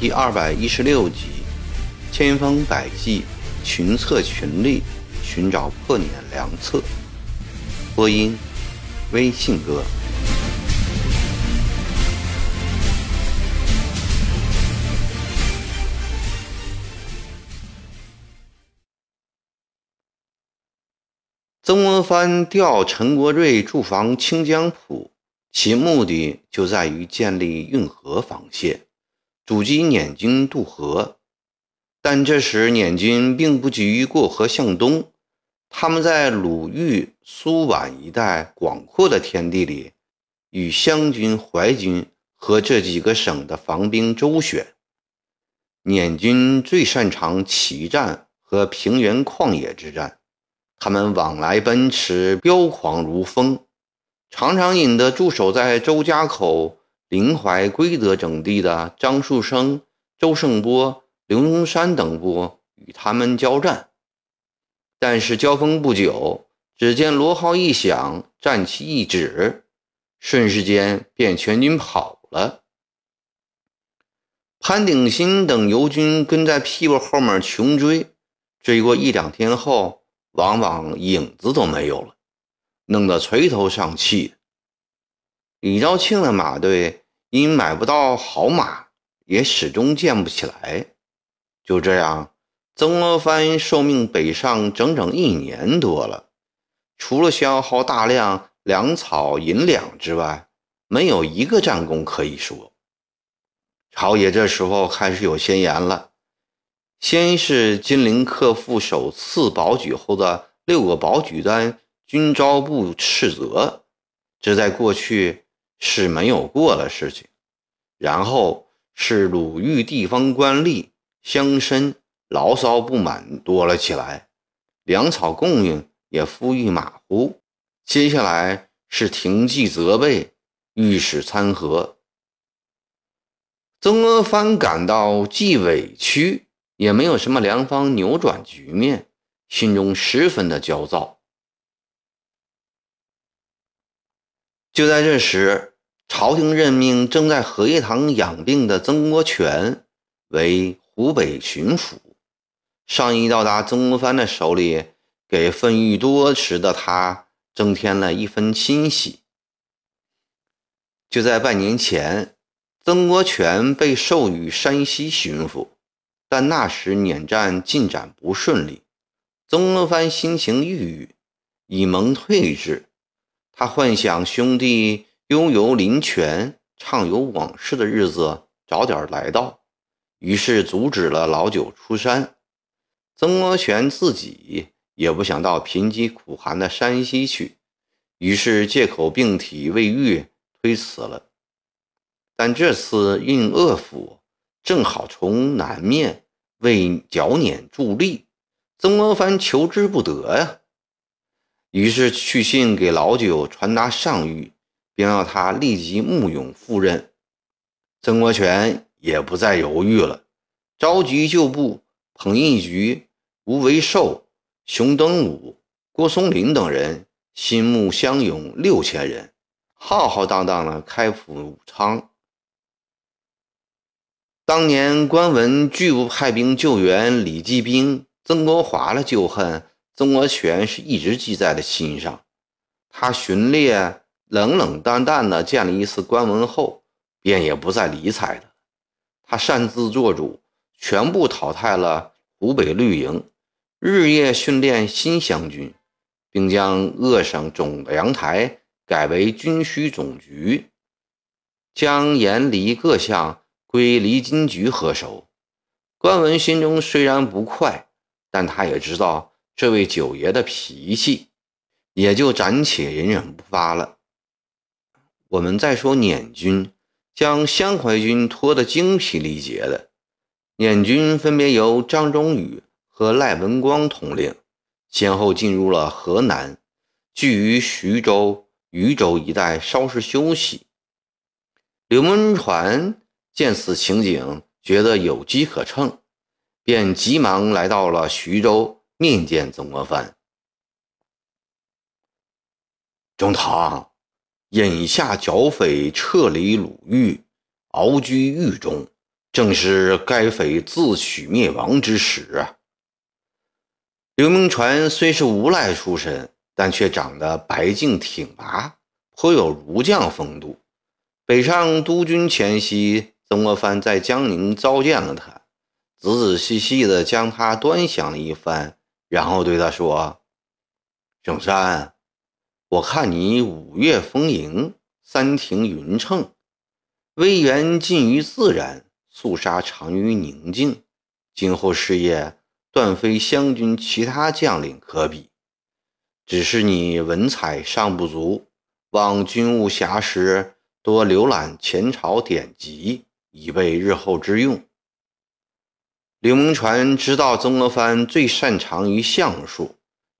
第二百一十六集，千方百计，群策群力，寻找破碾良策。播音：微信哥。曾国藩调陈国瑞驻防清江浦，其目的就在于建立运河防线。阻击捻军渡河，但这时捻军并不急于过河向东，他们在鲁豫苏皖一带广阔的天地里，与湘军、淮军和这几个省的防兵周旋。捻军最擅长骑战和平原旷野之战，他们往来奔驰，飙狂如风，常常引得驻守在周家口。临淮、归德等地的张树声、周胜波、刘荣山等部与他们交战，但是交锋不久，只见罗号一响，战旗一指，瞬时间便全军跑了。潘鼎新等游军跟在屁股后面穷追，追过一两天后，往往影子都没有了，弄得垂头丧气。李兆庆的马队因买不到好马，也始终建不起来。就这样，曾国藩受命北上整整一年多了，除了消耗大量粮草银两之外，没有一个战功可以说。朝野这时候开始有先言了：先是金陵克复首次保举后的六个保举单均招部斥责，这在过去。是没有过的事情，然后是鲁豫地方官吏乡绅牢骚不满多了起来，粮草供应也富裕马虎。接下来是廷计责备，御史参合。曾国藩感到既委屈，也没有什么良方扭转局面，心中十分的焦躁。就在这时。朝廷任命正在荷叶塘养病的曾国荃为湖北巡抚，上衣到达曾国藩的手里，给愤郁多时的他增添了一分欣喜。就在半年前，曾国荃被授予山西巡抚，但那时捻战进展不顺利，曾国藩心情郁郁，已蒙退至。他幻想兄弟。悠游林泉、畅游往事的日子早点来到，于是阻止了老九出山。曾国荃自己也不想到贫瘠苦寒的山西去，于是借口病体未愈推辞了。但这次运鄂府正好从南面为剿捻助力，曾国藩求之不得呀，于是去信给老九传达上谕。并要他立即募勇赴任，曾国荃也不再犹豫了，召集旧部彭义举、吴维寿、熊登武、郭松龄等人，新募乡勇六千人，浩浩荡荡的开赴武昌。当年官文拒不派兵救援李继兵、曾国华的旧恨，曾国荃是一直记在了心上，他巡猎。冷冷淡淡的见了一次官文后，便也不再理睬了。他擅自做主，全部淘汰了湖北绿营，日夜训练新湘军，并将鄂省总粮台改为军需总局，将沿离各项归离金局合手。关文心中虽然不快，但他也知道这位九爷的脾气，也就暂且隐忍不发了。我们再说捻军将湘淮军拖得精疲力竭的，捻军分别由张忠宇和赖文光统领，先后进入了河南，聚于徐州、禹州一带稍事休息。刘文传见此情景，觉得有机可乘，便急忙来到了徐州面见曾国藩。中堂，眼下剿匪撤离鲁豫，熬居狱中，正是该匪自取灭亡之时啊！刘铭传虽是无赖出身，但却长得白净挺拔，颇有儒将风度。北上督军前夕，曾国藩在江宁召见了他，仔仔细细地将他端详了一番，然后对他说：“圣山。”我看你五岳丰盈，三庭匀称，威严近于自然，肃杀长于宁静。今后事业断非湘军其他将领可比。只是你文采尚不足，望军务暇时多浏览前朝典籍，以备日后之用。刘铭传知道曾国藩最擅长于相术，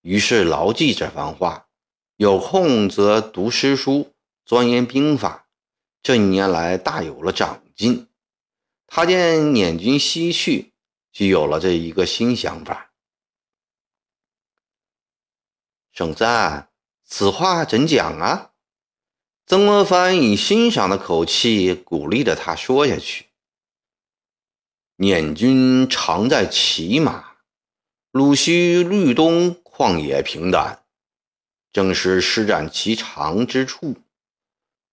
于是牢记这番话。有空则读诗书，钻研兵法。这一年来大有了长进。他见捻军西去，就有了这一个新想法。圣赞，此话怎讲啊？曾国藩以欣赏的口气鼓励着他说下去：“捻军常在骑马，鲁西律东，旷野平坦。”正是施展其长之处。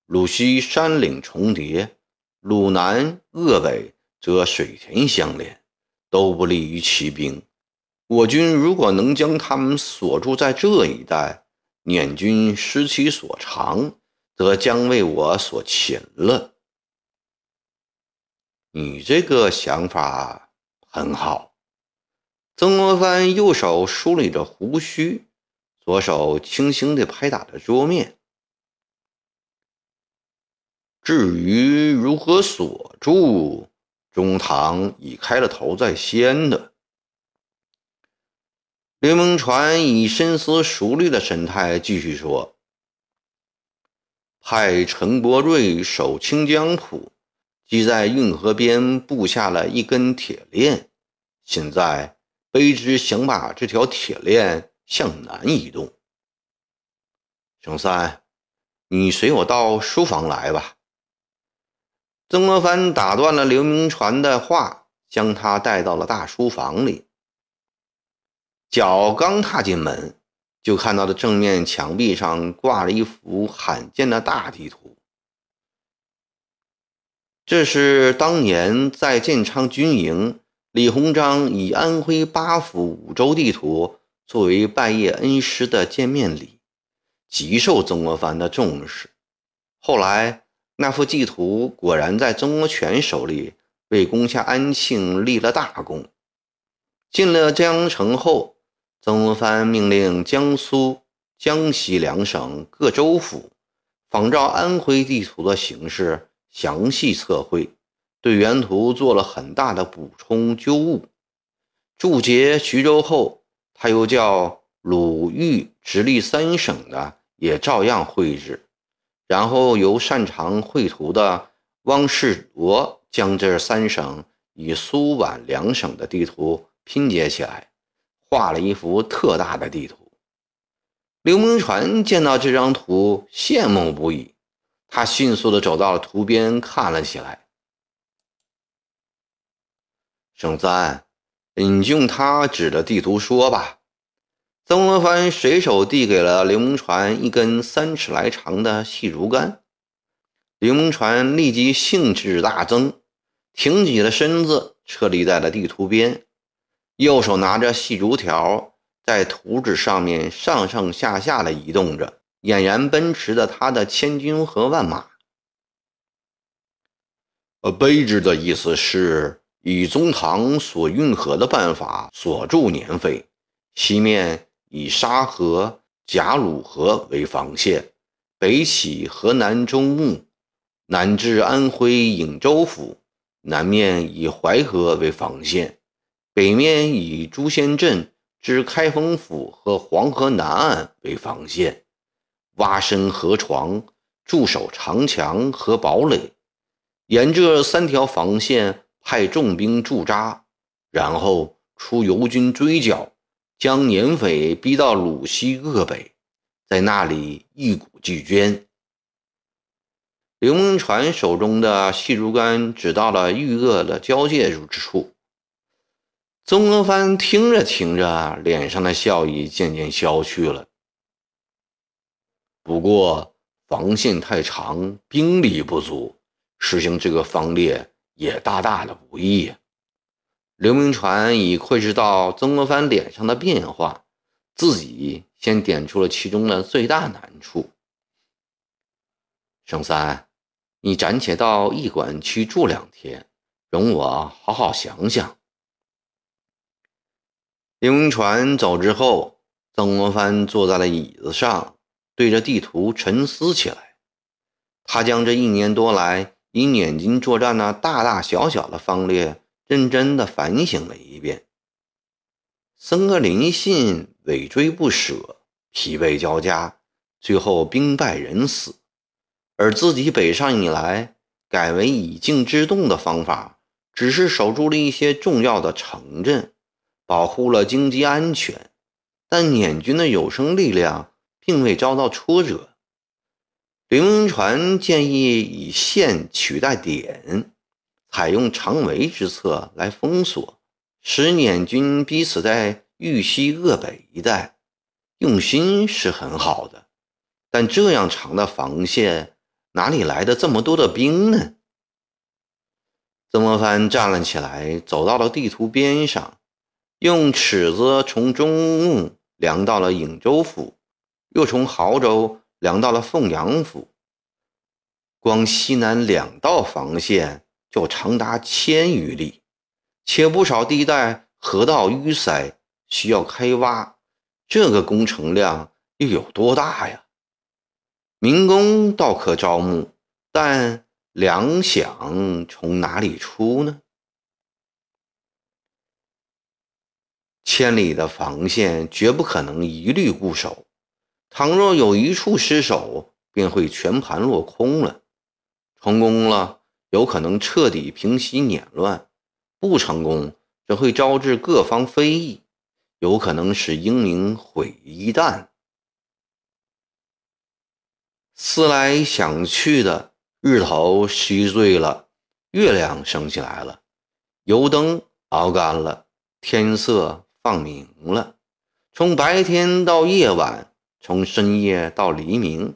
鲁西山岭重叠，鲁南鄂北则水田相连，都不利于骑兵。我军如果能将他们锁住在这一带，捻军失其所长，则将为我所擒了。你这个想法很好。曾国藩右手梳理着胡须。左手轻轻地拍打着桌面。至于如何锁住，中堂已开了头在先的。刘铭传以深思熟虑的神态继续说：“派陈伯瑞守清江浦，即在运河边布下了一根铁链，现在卑职想把这条铁链。”向南移动。熊三，你随我到书房来吧。曾国藩打断了刘铭传的话，将他带到了大书房里。脚刚踏进门，就看到了正面墙壁上挂了一幅罕见的大地图。这是当年在建昌军营，李鸿章以安徽八府五州地图。作为拜谒恩师的见面礼，极受曾国藩的重视。后来，那幅地图果然在曾国荃手里为攻下安庆立了大功。进了江城后，曾国藩命令江苏、江西两省各州府仿照安徽地图的形式详细测绘，对原图做了很大的补充纠误。驻节徐州后。他又叫鲁豫直隶三省的也照样绘制，然后由擅长绘图的汪士铎将这三省与苏皖两省的地图拼接起来，画了一幅特大的地图。刘铭传见到这张图，羡慕不已，他迅速地走到了图边看了起来。圣三。你用他指的地图说吧。曾国藩随手递给了刘铭传一根三尺来长的细竹竿，刘铭传立即兴致大增，挺起了身子，撤立在了地图边，右手拿着细竹条，在图纸上面上上下下的移动着，俨然奔驰着他的千军和万马。呃，卑职的意思是。以中堂所运河的办法锁住年费，西面以沙河、贾鲁河为防线，北起河南中牟，南至安徽颍州府，南面以淮河为防线，北面以朱仙镇至开封府和黄河南岸为防线，挖深河床，驻守长墙和堡垒，沿这三条防线。派重兵驻扎，然后出游军追剿，将捻匪逼到鲁西鄂北，在那里一鼓俱捐。刘铭传手中的细竹竿指到了豫鄂的交界之处。曾国藩听着听着，脸上的笑意渐渐消去了。不过防线太长，兵力不足，实行这个方略也大大的不易。刘铭传已窥视到曾国藩脸上的变化，自己先点出了其中的最大难处。圣三。你暂且到驿馆去住两天，容我好好想想。刘铭传走之后，曾国藩坐在了椅子上，对着地图沉思起来。他将这一年多来以捻金作战的大大小小的方略认真的反省了一遍。僧格林信尾追不舍，疲惫交加，最后兵败人死。而自己北上以来，改为以静制动的方法，只是守住了一些重要的城镇，保护了经济安全，但捻军的有生力量并未遭到挫折。刘铭传建议以线取代点，采用长围之策来封锁，使捻军逼死在豫西鄂北一带。用心是很好的，但这样长的防线。哪里来的这么多的兵呢？曾国藩站了起来，走到了地图边上，用尺子从中牟量到了颍州府，又从亳州量到了凤阳府。光西南两道防线就长达千余里，且不少地带河道淤塞，需要开挖。这个工程量又有多大呀？民工倒可招募，但粮饷从哪里出呢？千里的防线绝不可能一律固守，倘若有一处失守，便会全盘落空了。成功了，有可能彻底平息捻乱；不成功，则会招致各方非议，有可能使英明毁于一旦。思来想去的，日头西坠了，月亮升起来了，油灯熬干了，天色放明了。从白天到夜晚，从深夜到黎明，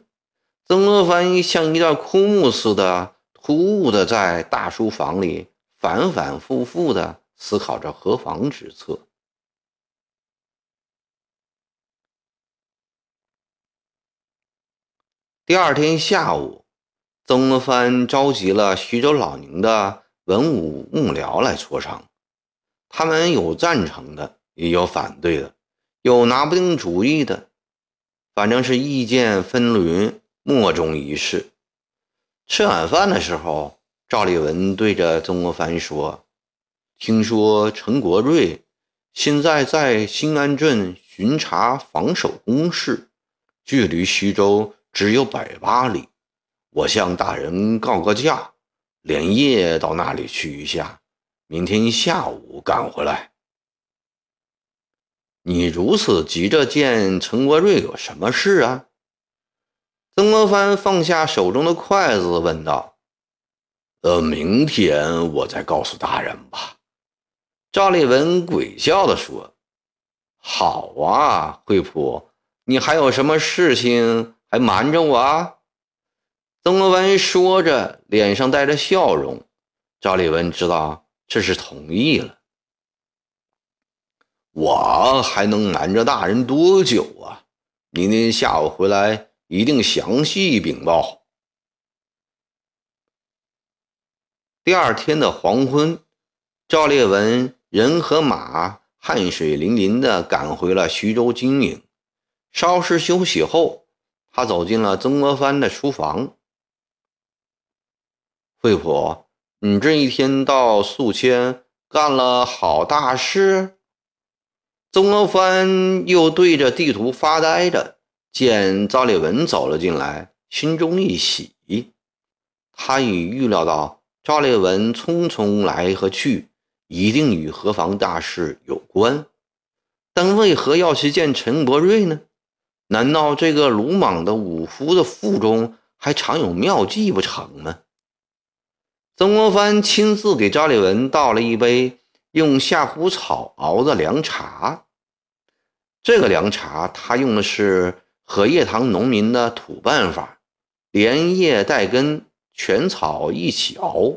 曾国藩像一段枯木似的，突兀的在大书房里反反复复的思考着何防之策。第二天下午，曾国藩召集了徐州、老宁的文武幕僚来磋商。他们有赞成的，也有反对的，有拿不定主意的，反正是意见纷纭，莫衷一是。吃晚饭的时候，赵立文对着曾国藩说：“听说陈国瑞现在在新安镇巡查防守工事，距离徐州。”只有百八里，我向大人告个假，连夜到那里去一下，明天下午赶回来。你如此急着见陈国瑞，有什么事啊？曾国藩放下手中的筷子，问道：“呃，明天我再告诉大人吧。”赵立文鬼笑地说：“好啊，惠普，你还有什么事情？”还瞒着我啊！曾国藩说着，脸上带着笑容。赵立文知道这是同意了。我还能瞒着大人多久啊？明天下午回来，一定详细禀报。第二天的黄昏，赵烈文人和马汗水淋淋地赶回了徐州金营，稍事休息后。他走进了曾国藩的书房。惠普，你这一天到宿迁，干了好大事。曾国藩又对着地图发呆着，见赵立文走了进来，心中一喜。他已预料到赵立文匆匆来和去，一定与何方大事有关。但为何要去见陈伯瑞呢？难道这个鲁莽的武夫的腹中还藏有妙计不成吗？曾国藩亲自给赵立文倒了一杯用夏枯草熬的凉茶。这个凉茶他用的是荷叶塘农民的土办法，连叶带根，全草一起熬。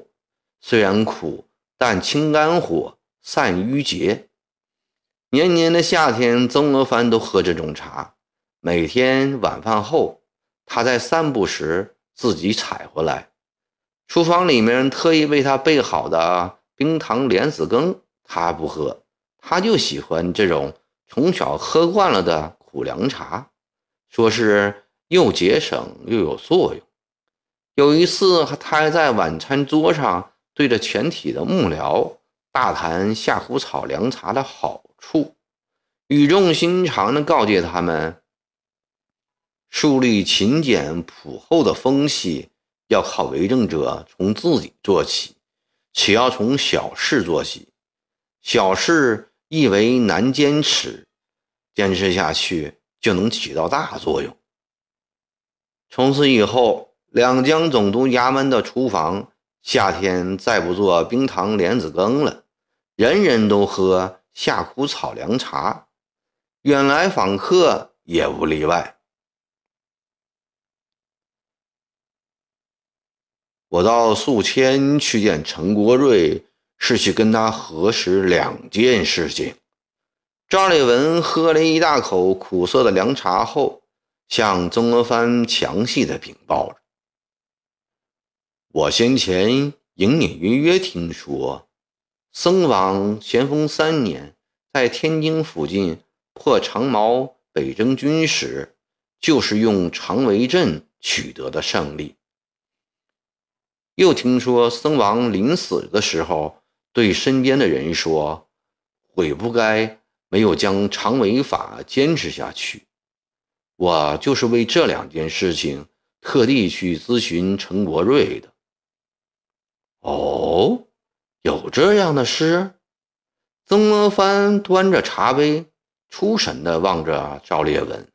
虽然苦，但清肝火，散瘀结。年年的夏天，曾国藩都喝这种茶。每天晚饭后，他在散步时自己采回来。厨房里面特意为他备好的冰糖莲子羹，他不喝，他就喜欢这种从小喝惯了的苦凉茶，说是又节省又有作用。有一次，他还在晚餐桌上对着全体的幕僚大谈夏枯草凉茶的好。处语重心长地告诫他们：树立勤俭朴厚的风气，要靠为政者从自己做起，且要从小事做起。小事亦为难坚持，坚持下去就能起到大作用。从此以后，两江总督衙门的厨房夏天再不做冰糖莲子羹了，人人都喝。夏枯草凉茶，远来访客也不例外。我到宿迁去见陈国瑞，是去跟他核实两件事情。赵立文喝了一大口苦涩的凉茶后，向曾国藩详细的禀报了：“我先前隐隐约约听说。”僧王咸丰三年，在天津附近破长毛北征军时，就是用长围阵取得的胜利。又听说僧王临死的时候，对身边的人说：“悔不该没有将长尾法坚持下去。”我就是为这两件事情特地去咨询陈国瑞的。哦。有这样的事？曾国藩端着茶杯，出神地望着赵烈文。